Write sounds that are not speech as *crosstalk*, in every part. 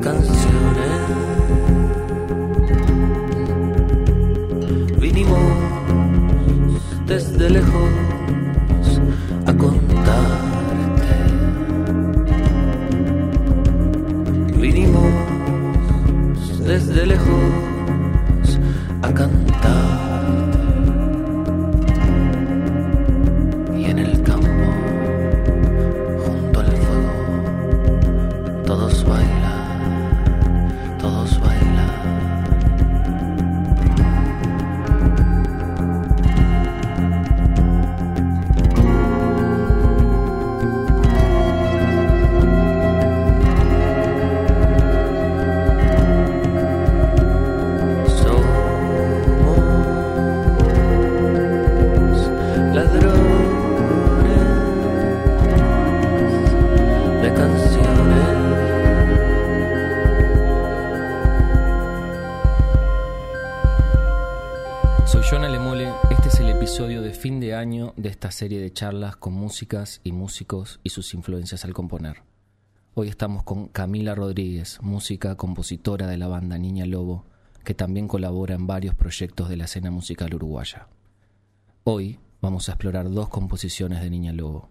canciones. Vinimos desde lejos a contarte. Vinimos desde lejos serie de charlas con músicas y músicos y sus influencias al componer. Hoy estamos con Camila Rodríguez, música compositora de la banda Niña Lobo, que también colabora en varios proyectos de la escena musical uruguaya. Hoy vamos a explorar dos composiciones de Niña Lobo.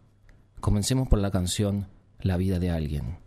Comencemos por la canción La vida de alguien.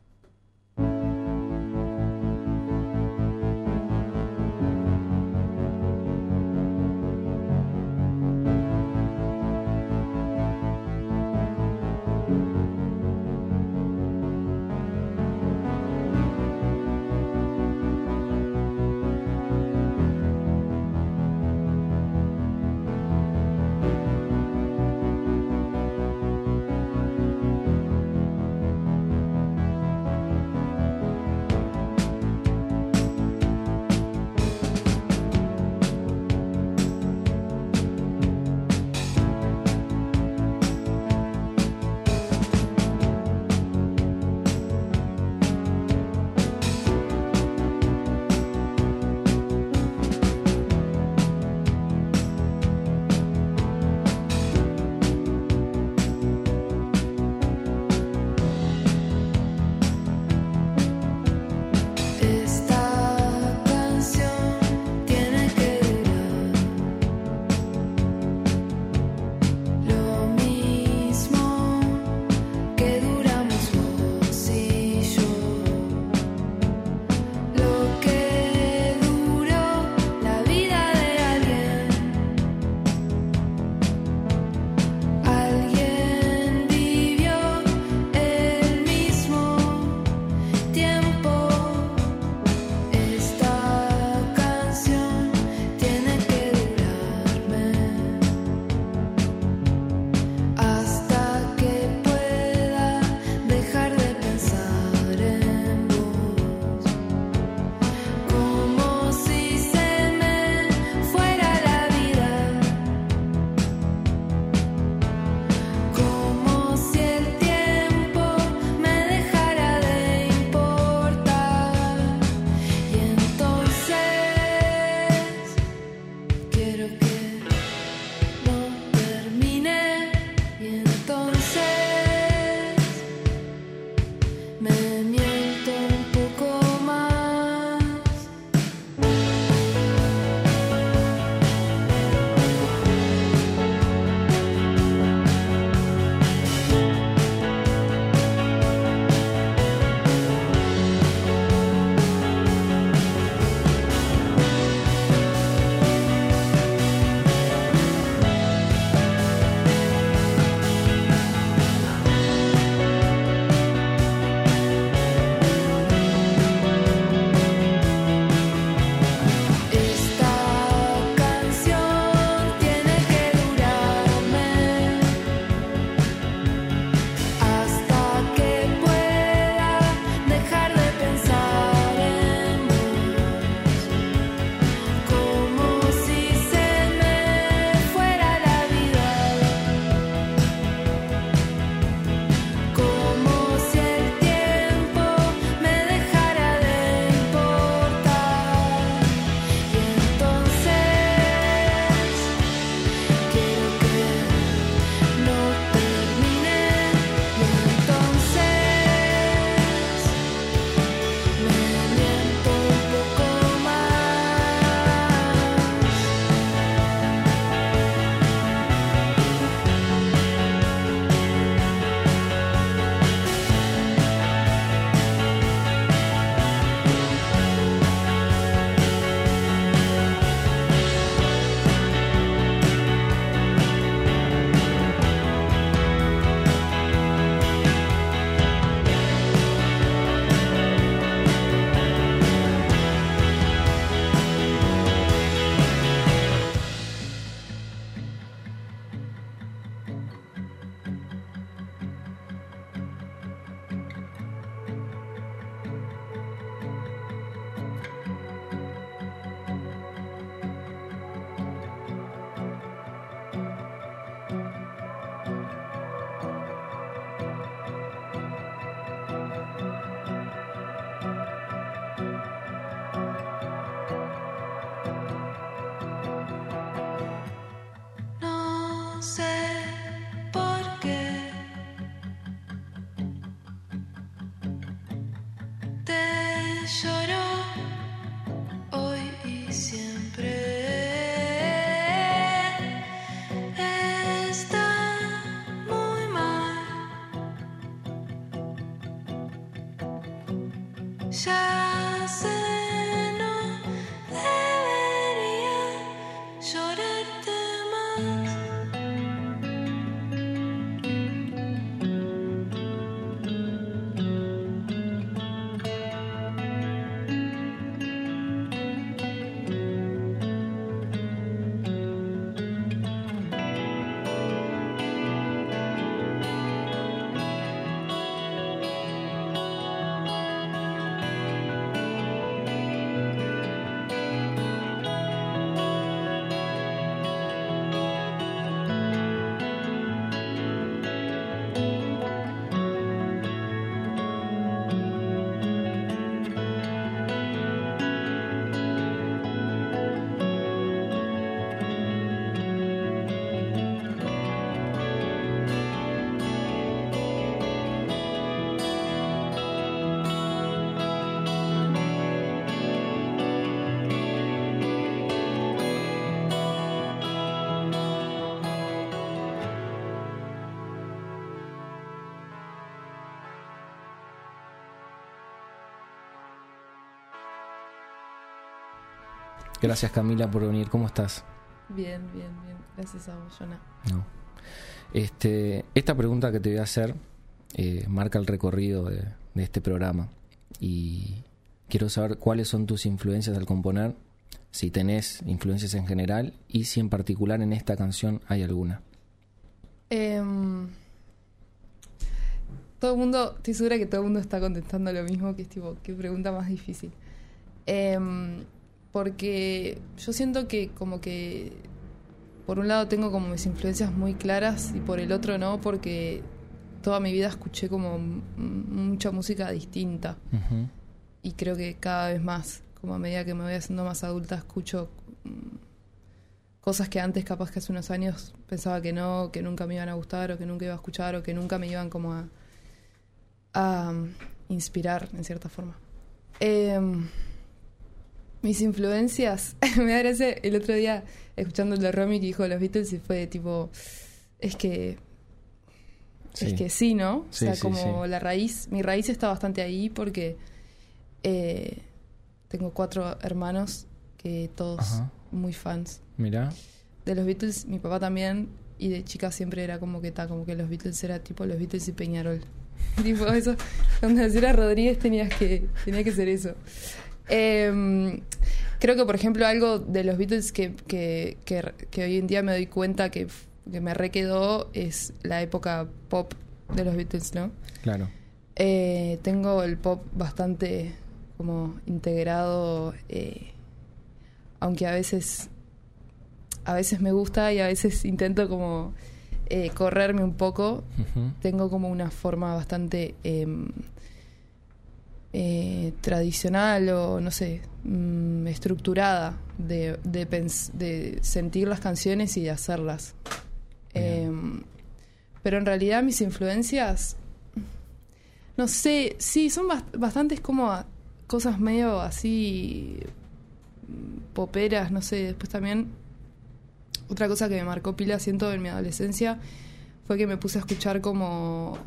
Gracias Camila por venir. ¿Cómo estás? Bien, bien, bien. Gracias a vos, Jonah. No. Este, esta pregunta que te voy a hacer eh, marca el recorrido de, de este programa y quiero saber cuáles son tus influencias al componer, si tenés influencias en general y si en particular en esta canción hay alguna. Em, todo el mundo, estoy segura que todo el mundo está contestando lo mismo, que es tipo, qué pregunta más difícil. Em, porque yo siento que como que por un lado tengo como mis influencias muy claras y por el otro no, porque toda mi vida escuché como mucha música distinta y creo que cada vez más, como a medida que me voy haciendo más adulta, escucho cosas que antes capaz que hace unos años pensaba que no, que nunca me iban a gustar o que nunca iba a escuchar o que nunca me iban como a, a inspirar en cierta forma. Em, mis influencias, *laughs* me gracia el otro día escuchando el de Romy que dijo de los Beatles y fue tipo, es que es que sí, ¿no? Sí, o sea, sí, como la raíz, mi raíz está bastante ahí porque eh, tengo cuatro hermanos que todos Ajá. muy fans Mirá. de los Beatles, mi papá también, y de chica siempre era como que está, como que los Beatles era tipo los Beatles y Peñarol. *laughs* tipo eso, cuando era Rodríguez tenías que, tenía que ser eso. Em, creo que por ejemplo algo de los Beatles que, que, que, que hoy en día me doy cuenta que, que me requedó es la época pop de los Beatles, ¿no? Claro. Eh, tengo el pop bastante como integrado, eh, aunque a veces a veces me gusta y a veces intento como eh, correrme un poco. Tengo como una forma bastante em, eh, tradicional o no sé, mm, estructurada de, de, sentir las canciones y de hacerlas. Em, pero en realidad mis influencias, no sé, sí, son bast- bastantes como a- cosas medio así mm, poperas, no sé, después también otra cosa que me marcó pila, siento, en mi adolescencia, fue que me puse a escuchar como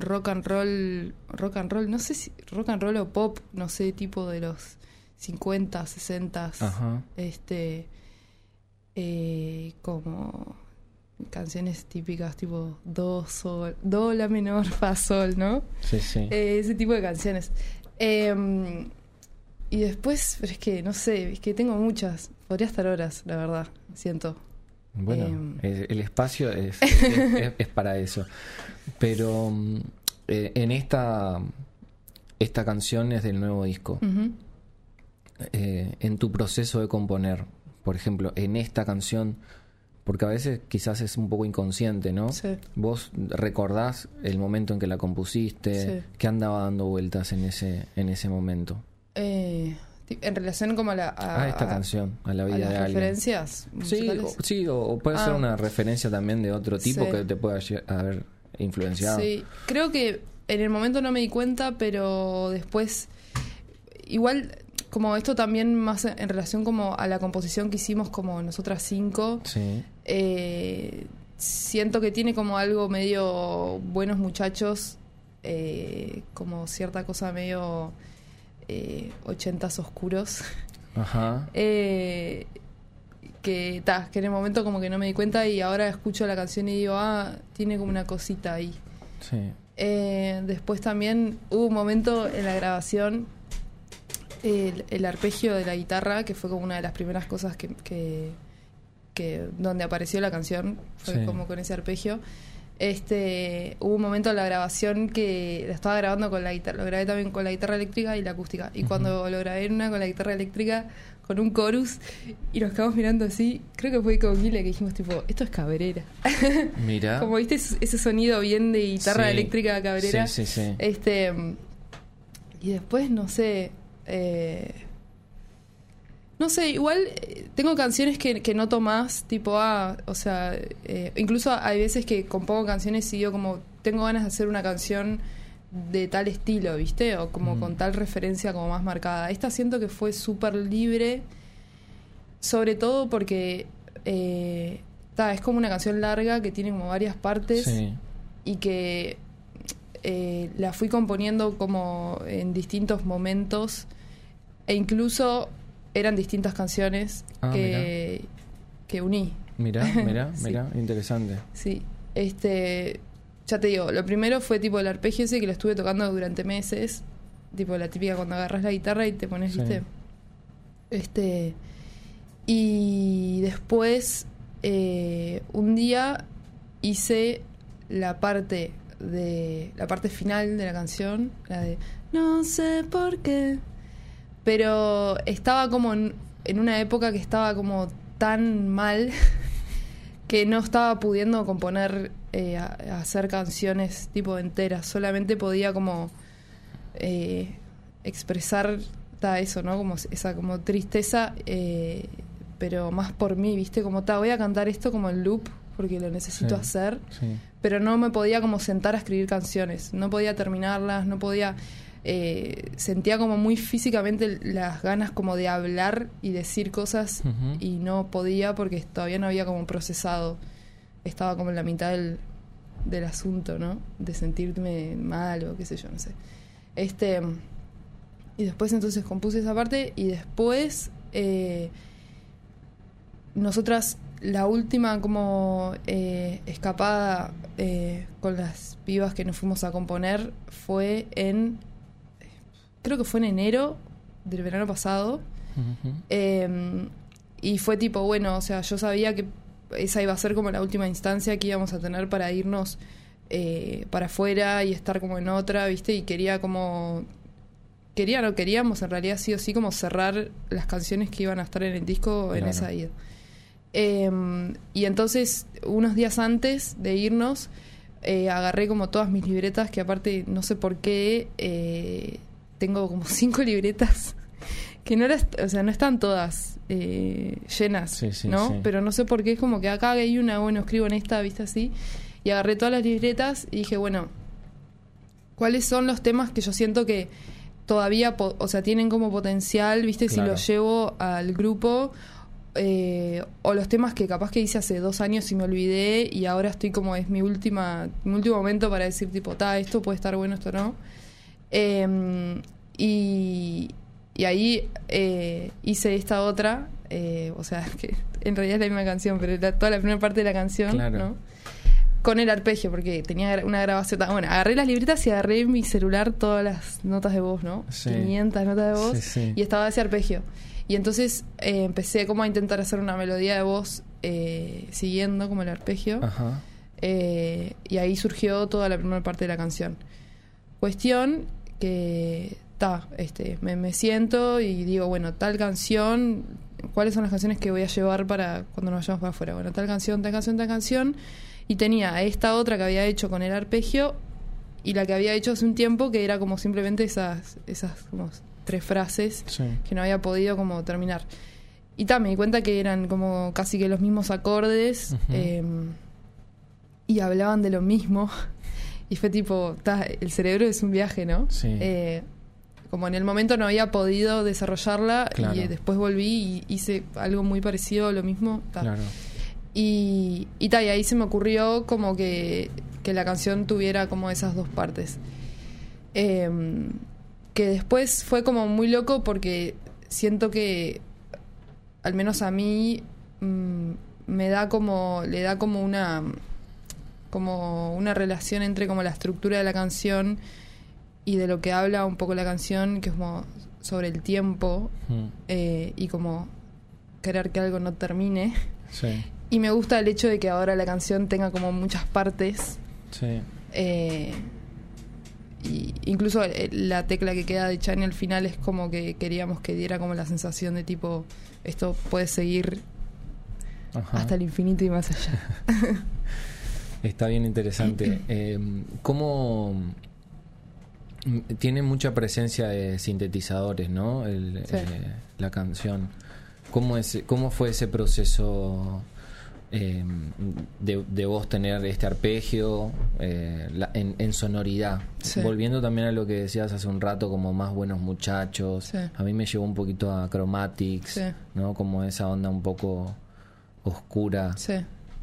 rock and roll, rock and roll, no sé si rock and roll o pop, no sé, tipo de los 50, 60, Ajá. este, eh, como canciones típicas tipo do, sol, do, la menor, *laughs* fa, sol, ¿no? Sí, sí. Eh, ese tipo de canciones. Eh, y después, pero es que, no sé, es que tengo muchas. Podría estar horas, la verdad, siento. Bueno, Em. el, el espacio es, *laughs* es- es- es para eso. Pero mm, eh, en esta, esta canción es del nuevo disco. Eh, en tu proceso de componer, por ejemplo, en esta canción, porque a veces quizás es un poco inconsciente, ¿no? Sí. ¿Vos recordás el momento en que la compusiste? Sí. ¿Qué andaba dando vueltas en ese, en ese momento? Eh, en relación como a la... A, esta a- canción, a la a vida las de alguien. referencias Sí, o, sí, o, o puede ser Ah. una referencia también de otro tipo Sí. que te pueda haber influenciado. Sí, creo que en el momento no me di cuenta, pero después, igual, como esto también más en relación como a la composición que hicimos como nosotras cinco, Sí. eh, siento que tiene como algo medio buenos muchachos, eh, como cierta cosa medio eh, ochentas oscuros. Ajá. Que, ta, que en el momento como que no me di cuenta y ahora escucho la canción y digo, ah, tiene como una cosita ahí. Sí. Eh, después también hubo un momento en la grabación, el, el arpegio de la guitarra, que fue como una de las primeras cosas que, que, que- donde apareció la canción, fue Sí. como con ese arpegio. Este, hubo un momento en la grabación que la estaba grabando con la guitarra, lo grabé también con la guitarra eléctrica y la acústica. Y Ujú. cuando lo grabé en una con la guitarra eléctrica, con un chorus, y nos quedamos mirando así, creo que fue con Guile que dijimos tipo, esto es cabrera. *laughs* Mira. *laughs* Como viste ese sonido bien de guitarra Sí. eléctrica cabrera. Sí, sí, sí. Este. Y después, no sé. eh, no sé, igual eh, tengo canciones que, que noto más, tipo, ah, o sea, eh, incluso hay veces que compongo canciones y digo como, tengo ganas de hacer una canción de tal estilo, ¿viste? O como Mm. con tal referencia como más marcada. Esta siento que fue súper libre, sobre todo porque eh, ta, es como una canción larga que tiene como varias partes Sí. y que eh, la fui componiendo como en distintos momentos e incluso eran distintas canciones Ah, que, que uní. Mira, mira, *laughs* Sí. mira. Interesante. Sí, este, ya te digo, lo primero fue tipo el arpegio ese que lo estuve tocando durante meses, tipo la típica cuando agarras la guitarra y te pones, Sí. viste, este, y después eh, un día hice la parte de la parte final de la canción, la de no sé por qué, pero estaba como en, en una época que estaba como tan mal *laughs* que no estaba pudiendo componer, eh, a- a hacer canciones tipo enteras, solamente podía como eh, expresar ta, eso, ¿no? Como esa como tristeza, eh, pero más por mí, ¿viste? Como, ta, voy a cantar esto como en loop porque lo necesito Sí. hacer Sí. pero no me podía como sentar a escribir canciones, no podía terminarlas, no podía, eh, sentía como muy físicamente las ganas como de hablar y decir cosas y no podía porque todavía no había como procesado, estaba como en la mitad del, del asunto, ¿no? De sentirme mal o qué sé yo, no sé. Este, y después entonces compuse esa parte y después... eh, nosotras la última como eh, escapada eh, con las pibas que nos fuimos a componer fue en creo que fue en enero del verano pasado eh, y fue tipo bueno o sea yo sabía que esa iba a ser como la última instancia que íbamos a tener para irnos eh, para afuera y estar como en otra viste y quería como quería no queríamos en realidad sí o sí como cerrar las canciones que iban a estar en el disco en esa ida. Eh, y entonces, unos días antes de irnos, eh, agarré como todas mis libretas, que aparte no sé por qué, eh, tengo como *laughs* cinco libretas, que no las, o sea, no están todas eh, llenas, Sí, sí, ¿no? sí. Pero no sé por qué, es como que acá hay una, bueno, escribo en esta, viste así, y agarré todas las libretas y dije, bueno, ¿cuáles son los temas que yo siento que todavía, o sea, tienen como potencial, viste, si Claro. los llevo al grupo, eh, o los temas que capaz que hice hace dos años y me olvidé y ahora estoy como es mi última mi último momento para decir tipo ta esto puede estar bueno esto no Eh, y, y ahí eh, hice esta otra eh, o sea *laughs* que en realidad es la misma canción pero era toda la primera parte de la canción Claro. ¿no? con el arpegio porque tenía una grabación tan- bueno agarré las libretas y agarré en mi celular todas las notas de voz no Sí. 500 notas de voz Sí, sí. y estaba ese arpegio. Y entonces eh, empecé como a intentar hacer una melodía de voz eh, siguiendo como el arpegio. Ajá. Eh, y ahí surgió toda la primera parte de la canción. Cuestión que, este, me, me siento y digo, bueno, tal canción, ¿cuáles son las canciones que voy a llevar para cuando nos vayamos para afuera? Bueno, tal canción, tal canción, tal canción. Y tenía esta otra que había hecho con el arpegio y la que había hecho hace un tiempo que era como simplemente esas, esas como tres frases Sí. que no había podido como terminar. Y también me di cuenta que eran como casi que los mismos acordes eh, y hablaban de lo mismo. *laughs* Y fue tipo, ta, el cerebro es un viaje, ¿no? Sí. Eh, como en el momento no había podido desarrollarla Claro. y eh, después volví y hice algo muy parecido, lo mismo. ta. Claro. Y, y, ta, y ahí se me ocurrió como que, que la canción tuviera como esas dos partes. Eh, que después fue como muy loco porque siento que, al menos a mí, mm, me da como, le da como una, como una relación entre como la estructura de la canción y de lo que habla un poco la canción, que es como sobre el tiempo Mm, eh, y como querer que algo no termine. Sí, Y me gusta el hecho de que ahora la canción tenga como muchas partes. sí. eh, y incluso eh, la tecla que queda de Chani al final es como que queríamos que diera como la sensación de tipo, esto puede seguir Ajá. hasta el infinito y más allá. *laughs* Está bien interesante. *clears throat* Eh, ¿Cómo tiene mucha presencia de sintetizadores, ¿no? El, Sí. eh, la canción. ¿Cómo, es, ¿Cómo fue ese proceso eh, de, de vos tener este arpegio eh, la- en, en sonoridad? Sí. Volviendo también a lo que decías hace un rato, como más buenos muchachos. Sí. A mí me llevó un poquito a Chromatics. ¿no? Como esa onda un poco oscura. Sí.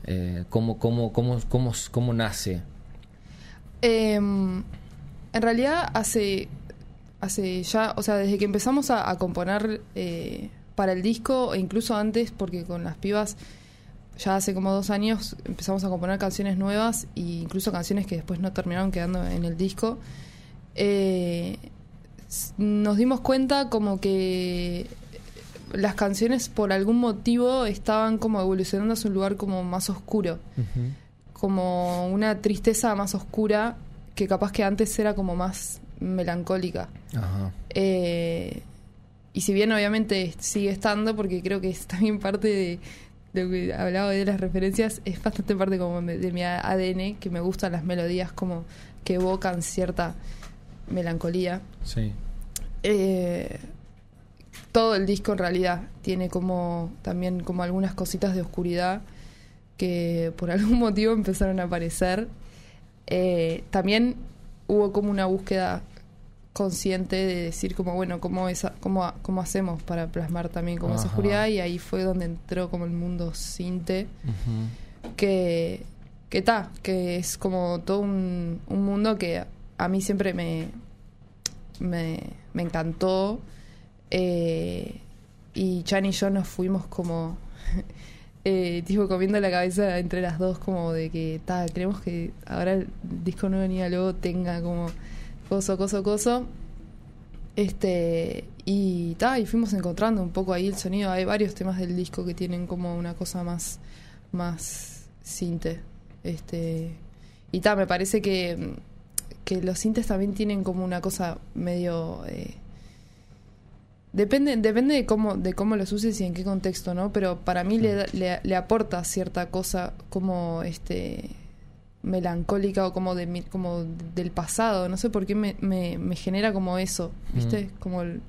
Eh, ¿cómo, cómo, cómo, cómo, cómo nace? Em, en realidad hace, hace ya, o sea, desde que empezamos a, a componer eh, para el disco, e incluso antes, porque con las pibas ya hace como dos años empezamos a componer canciones nuevas e incluso canciones que después no terminaron quedando en el disco. eh, nos dimos cuenta como que las canciones por algún motivo estaban como evolucionando hacia un lugar como más oscuro como una tristeza más oscura que capaz que antes era como más melancólica. Ajá. Eh, y si bien obviamente sigue estando, porque creo que es también parte de lo que hablaba de las referencias, es bastante parte como de mi ADN, que me gustan las melodías como que evocan cierta melancolía. Sí. Eh, todo el disco en realidad tiene como también como algunas cositas de oscuridad que por algún *laughs* motivo empezaron a aparecer. Eh, también hubo como una búsqueda consciente de decir como bueno cómo esa, cómo, cómo hacemos para plasmar también como esa oscuridad y ahí fue donde entró como el mundo sinte Ujú. que que está que es como todo un, un mundo que a mí siempre me me, me encantó eh, y Chan y yo nos fuimos como eh, tipo comiendo la cabeza entre las dos como de que ta, queremos que ahora el disco nuevo ni luego tenga como coso coso coso. Este y ta, y fuimos encontrando un poco ahí el sonido. Hay varios temas del disco que tienen como una cosa más más sinte. Este y ta, me parece que que los sintes también tienen como una cosa medio eh, depende depende de cómo de cómo los uses y en qué contexto no pero para mí le, le, le aporta cierta cosa como este melancólica o como de mi- como del pasado. No sé por qué me, me, me genera como eso viste como el,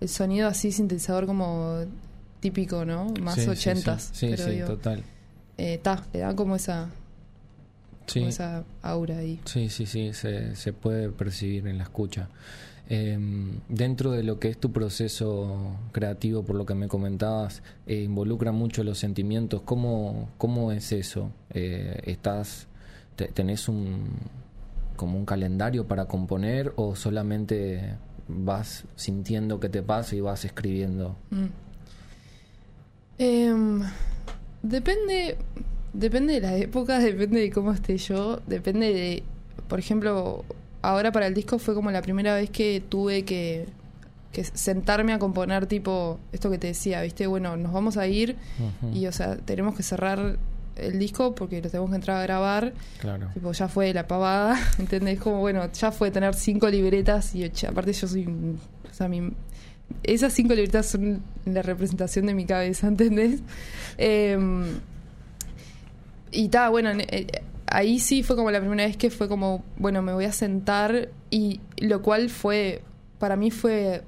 el sonido así sintetizador como típico no más Sí, ochentas Sí, sí, yo. total. Eh, ta, le da como esa Sí, como esa aura ahí. Sí, sí, sí, se, se puede percibir en la escucha. Eh, dentro de lo que es tu proceso creativo, por lo que me comentabas, eh, involucra mucho los sentimientos. ¿Cómo, cómo es eso? Eh, ¿Estás, te- tenés un como un calendario para componer o solamente vas sintiendo que te pasa y vas escribiendo? Mm. Em, depende, depende de la época, *laughs* depende de cómo esté yo, depende de, por ejemplo, ahora para el disco fue como la primera vez que tuve que, que sentarme a componer tipo esto que te decía, viste, bueno, nos vamos a ir y o sea, tenemos que cerrar el disco porque lo tenemos que entrar a grabar, claro. tipo ya fue la pavada, *laughs* ¿entendés? Como bueno, ya fue tener cinco libretas y ocho- aparte yo soy, o sea, mi, esas cinco libretas son la representación de mi cabeza, *laughs* ¿entendés? Em, y ta, bueno, en- eh, ahí sí fue como la primera vez que fue como, bueno, me voy a sentar y lo cual fue, para mí fue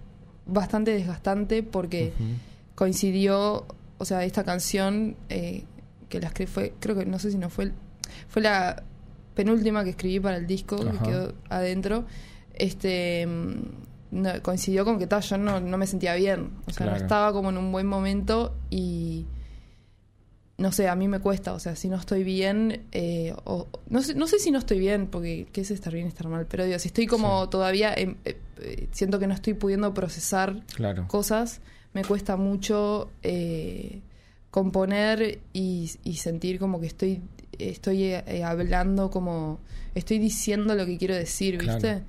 bastante desgastante porque coincidió, o sea, esta canción eh, que la escribí fue, creo que no sé si no fue, el- fue la penúltima que escribí para el disco que quedó adentro. Este mm, no, coincidió con que tal, yo no, no me sentía bien, o sea, no estaba como en un buen momento y no sé, a mí me cuesta, o sea, si no estoy bien, eh, o, no, sé, no sé si no estoy bien, porque qué es estar bien y estar mal, pero digo, si estoy como Sí. todavía, eh, eh, siento que no estoy pudiendo procesar Claro. cosas, me cuesta mucho eh, componer y, y sentir como que estoy, estoy hablando como, estoy diciendo lo que quiero decir, ¿viste? Claro.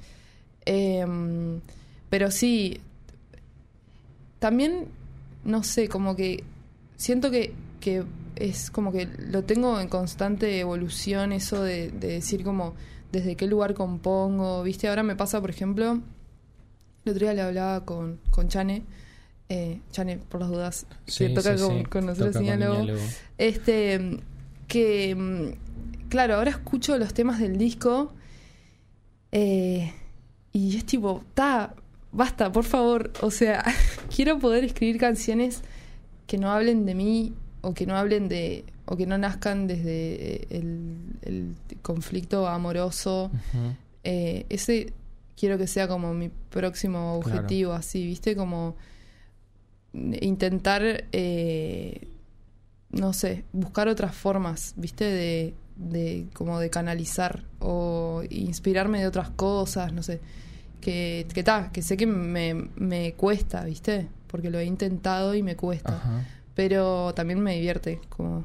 Em, pero sí, también, no sé, como que siento que, que es como que lo tengo en constante evolución, eso de, de decir como desde qué lugar compongo, ¿viste? Ahora me pasa, por ejemplo, el otro día le hablaba con, con Chane, eh, Chane, por las dudas, Sí, que toca sí, con, sí. con nosotros Toca con. Este, que, mm, claro, ahora escucho los temas del disco eh, y es tipo, ta, basta, por favor. O sea, *laughs* quiero poder escribir canciones que no hablen de mí o que no hablen de, o que no nazcan desde el, el conflicto amoroso. Eh, ese quiero que sea como mi próximo Claro. objetivo, así, ¿viste? Como intentar, eh, no sé, buscar otras formas, ¿viste? De, de como de canalizar o inspirarme de otras cosas, no sé. Que, que ta, que sé que me, me cuesta, ¿viste? Porque lo he intentado y me cuesta. Ajá. Pero también me divierte, como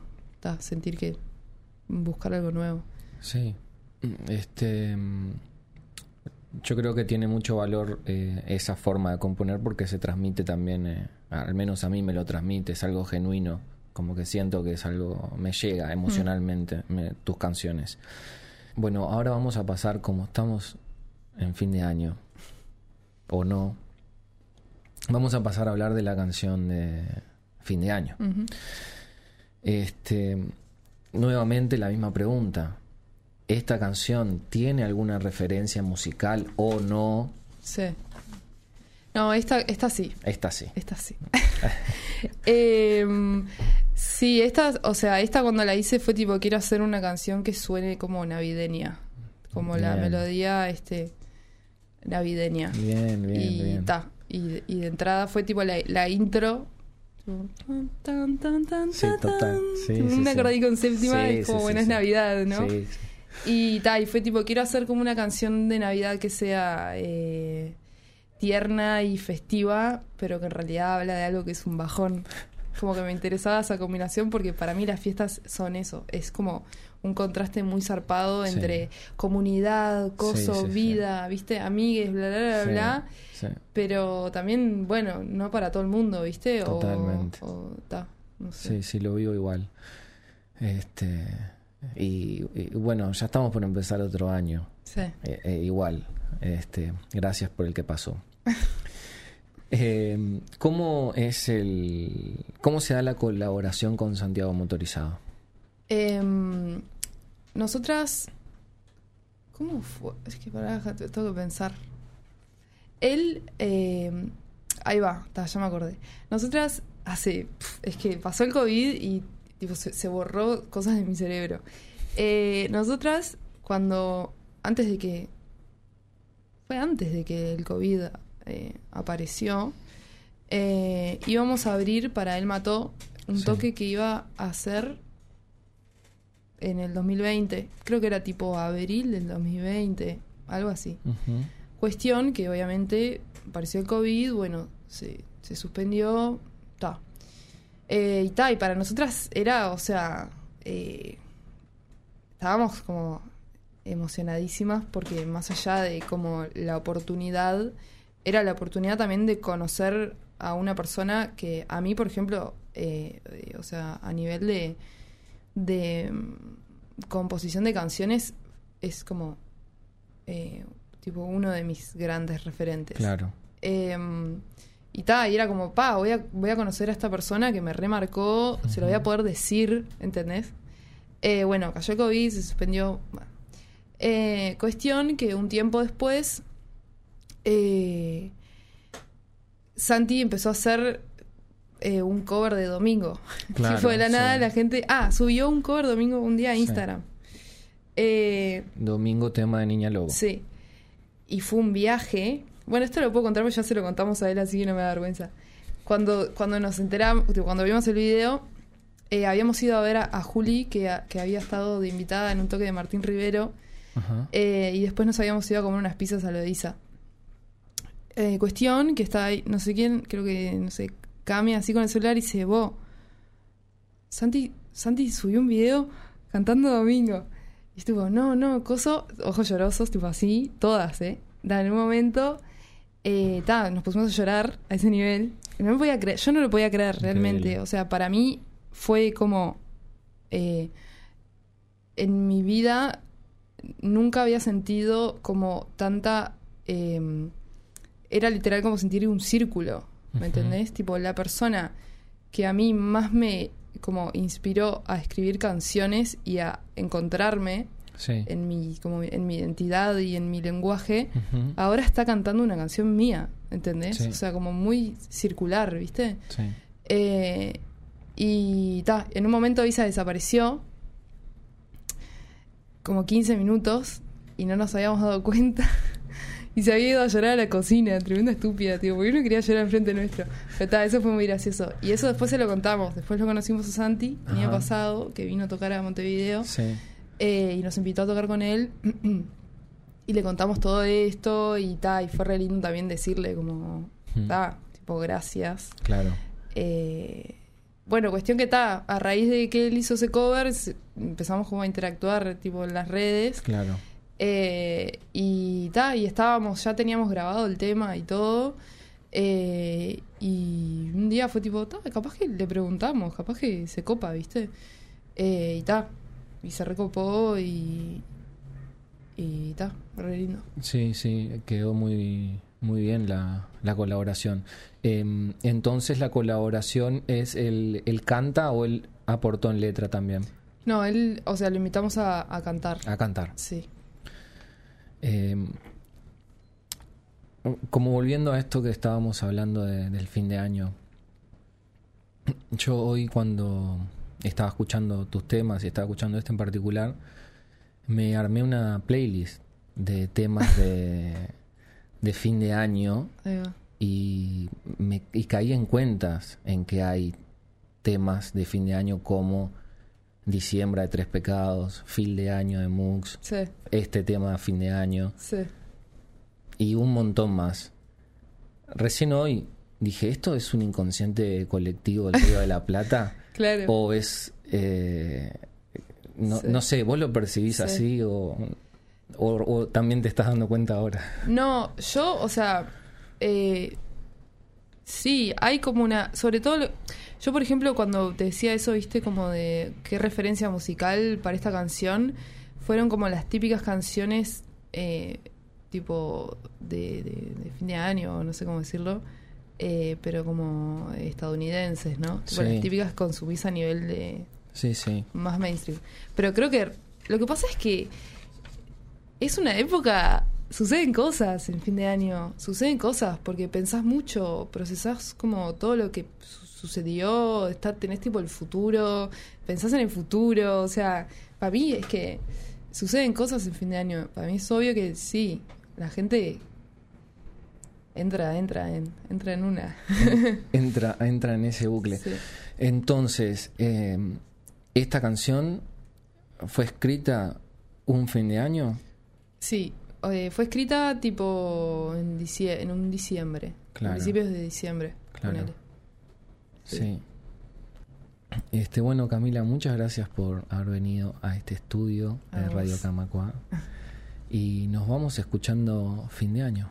sentir que buscar algo nuevo. Sí. Este. Yo creo que tiene mucho valor eh, esa forma de componer porque se transmite también, eh, al menos a mí me lo transmite, es algo genuino, como que siento que es algo, me llega emocionalmente me- tus canciones. Bueno, ahora vamos a pasar, como estamos en fin de año, o no, vamos a pasar a hablar de la canción de fin de año. Este, nuevamente la misma pregunta. ¿Esta canción tiene alguna referencia musical o no? Sí. No, esta, esta sí. Esta sí. Esta sí. *laughs* Em, sí, esta, o sea, esta cuando la hice fue tipo, quiero hacer una canción que suene como navideña. Como la melodía este navideña. Bien, bien, y bien. ta. Y, de- y de entrada fue tipo la, la intro. Tan, tan, tan, Sí, tan, total. Sí, un sí, con séptima Sí, y como sí, bueno, sí, es sí. Navidad, ¿no? Sí, sí. Y ta, y fue tipo, quiero hacer como una canción de Navidad que sea eh, tierna y festiva, pero que en realidad habla de algo que es un bajón. Como que me interesaba esa combinación porque para mí las fiestas son eso, es como un contraste muy zarpado Sí. entre comunidad, coso, Sí, sí, sí. vida, ¿viste? Amigues, bla, bla, bla, bla. Pero también, bueno, no para todo el mundo, ¿viste? O- Totalmente. O, ta, no sé. Sí, sí, lo vivo igual. Este, y, y bueno, ya estamos por empezar otro año. Sí. Eh, eh, igual, este, gracias por el que pasó. *laughs* Eh, ¿Cómo es el, cómo se da la colaboración con Santiago Motorizado? Nosotras. ¿Cómo fue? Es que pará, tengo que pensar. Él. em, ahí va, ta, ya me acordé. Nosotras hace. Es que pasó el COVID y tipo, se, se borró cosas de mi cerebro. Eh, nosotras, cuando. Antes de que. Fue antes de que el COVID eh, apareció. eh, íbamos a abrir para Él Mató un Sí. toque que iba a hacer en el 2020. Creo que era tipo abril del 2020, algo así. Cuestión que obviamente apareció el COVID, bueno, se, se suspendió, ta. Eh, y ta, y para nosotras era, o sea, eh, estábamos como emocionadísimas porque más allá de como la oportunidad, era la oportunidad también de conocer a una persona que a mí, por ejemplo, eh, o sea, a nivel de, de mm, composición de canciones, es como eh, tipo uno de mis grandes referentes. Claro. Eh, y ta, y era como, pa, voy a, voy a conocer a esta persona que me remarcó, se lo voy a poder decir, ¿entendés? Eh, bueno, cayó el COVID, se suspendió. bueno. Eh, cuestión que un tiempo después, eh, Santi empezó a hacer eh, un cover de Domingo. *laughs* Claro, tipo de la nada, sí. la gente. Ah, subió un cover Domingo un día a Sí. Instagram. Eh, Domingo tema de Niña Lobo. Sí. Y fue un viaje. Bueno, esto lo puedo contar porque ya se lo contamos a él, así que no me da vergüenza. Cuando, cuando nos enteramos, cuando vimos el video, eh, habíamos ido a ver a, a Juli, que, a- que había estado de invitada en un toque de Martín Rivero, Ajá. y después nos habíamos ido a comer unas pizzas a lo de Isa. Cuestión que está ahí, no sé quién, creo que, no sé, Cami así con el celular y dice, vos, Santi, Santi subió un video cantando Domingo. Y estuvo, no, no, coso, ojos llorosos, tipo así, todas, ¿eh? Da, en un momento, eh, ta, nos pusimos a llorar a ese nivel. No me podía creer, yo no lo podía creer realmente. Increíble. O sea, para mí fue como, eh, en mi vida nunca había sentido como tanta... eh, era literal como sentir un círculo, ¿me entendés? Tipo, la persona que a mí más me como inspiró a escribir canciones y a encontrarme Sí. en mi, como en mi identidad y en mi lenguaje, ahora está cantando una canción mía, ¿entendés? Sí. O sea, como muy circular, ¿viste? Sí. Eh, y ta, en un momento Isa desapareció como 15 minutos y no nos habíamos dado cuenta. *laughs* y se había ido a llorar a la cocina, tremenda estúpida, tío, porque yo no quería llorar enfrente nuestro. Pero ta, eso fue muy gracioso. Y eso después se lo contamos. Después lo conocimos a Santi el año pasado, que vino a tocar a Montevideo Sí. eh, y nos invitó a tocar con él. *clears throat* y le contamos todo esto y ta, y fue re lindo también decirle como, Mm. ta, tipo, gracias. Claro. Eh, bueno, cuestión que está, a raíz de que él hizo ese cover, empezamos como a interactuar tipo en las redes. Claro. Eh, y ta, y estábamos, ya teníamos grabado el tema y todo. Eh, y un día fue tipo, ta, capaz que le preguntamos, capaz que se copa, ¿viste? Eh, y ta, y se recopó y. Y ta, re lindo. Sí, sí, quedó muy, muy bien la, la colaboración. Em, entonces la colaboración es el, el canta o él aportó en letra también. No, él, o sea, lo invitamos a, a cantar. A cantar. Sí. Em, como volviendo a esto que estábamos hablando de- del fin de año, yo hoy cuando estaba escuchando tus temas y estaba escuchando este en particular, me armé una playlist de temas de, de fin de año y, me, y caí en cuentas en que hay temas de fin de año como Diciembre de Tres Pecados, Fin de Año de Mux, Sí, este tema de fin de año sí. y un montón más. Recién hoy dije, ¿esto es un inconsciente colectivo del Río de la Plata? *laughs* Claro. ¿O es... eh, no, Sí. no sé, vos lo percibís Sí. así o, o, o también te estás dando cuenta ahora? No, yo, o sea, eh, sí, hay como una, sobre todo, lo- yo por ejemplo cuando te decía eso, viste, como de qué referencia musical para esta canción, fueron como las típicas canciones eh, tipo de, de- de fin de año, no sé cómo decirlo, eh, pero como estadounidenses, ¿no? Sí. las típicas consumís a nivel de, Sí, sí. más mainstream. Pero creo que lo que pasa es que es una época, suceden cosas en fin de año, suceden cosas porque pensás mucho, procesás como todo lo que sucedió, está, tenés tipo el futuro, pensás en el futuro, o sea, para mí es que suceden cosas en fin de año, para mí es obvio que sí, la gente entra, entra en, entra en una. *laughs* Entra, entra en ese bucle. Sí. Entonces, eh, ¿esta canción fue escrita un fin de año? Sí, eh, fue escrita tipo en, en un diciembre, Claro. principios de diciembre. Claro. Sí. Sí. Este, bueno, Camila, muchas gracias por haber venido a este estudio A de vos. Radio Camacua. Y nos vamos escuchando fin de año.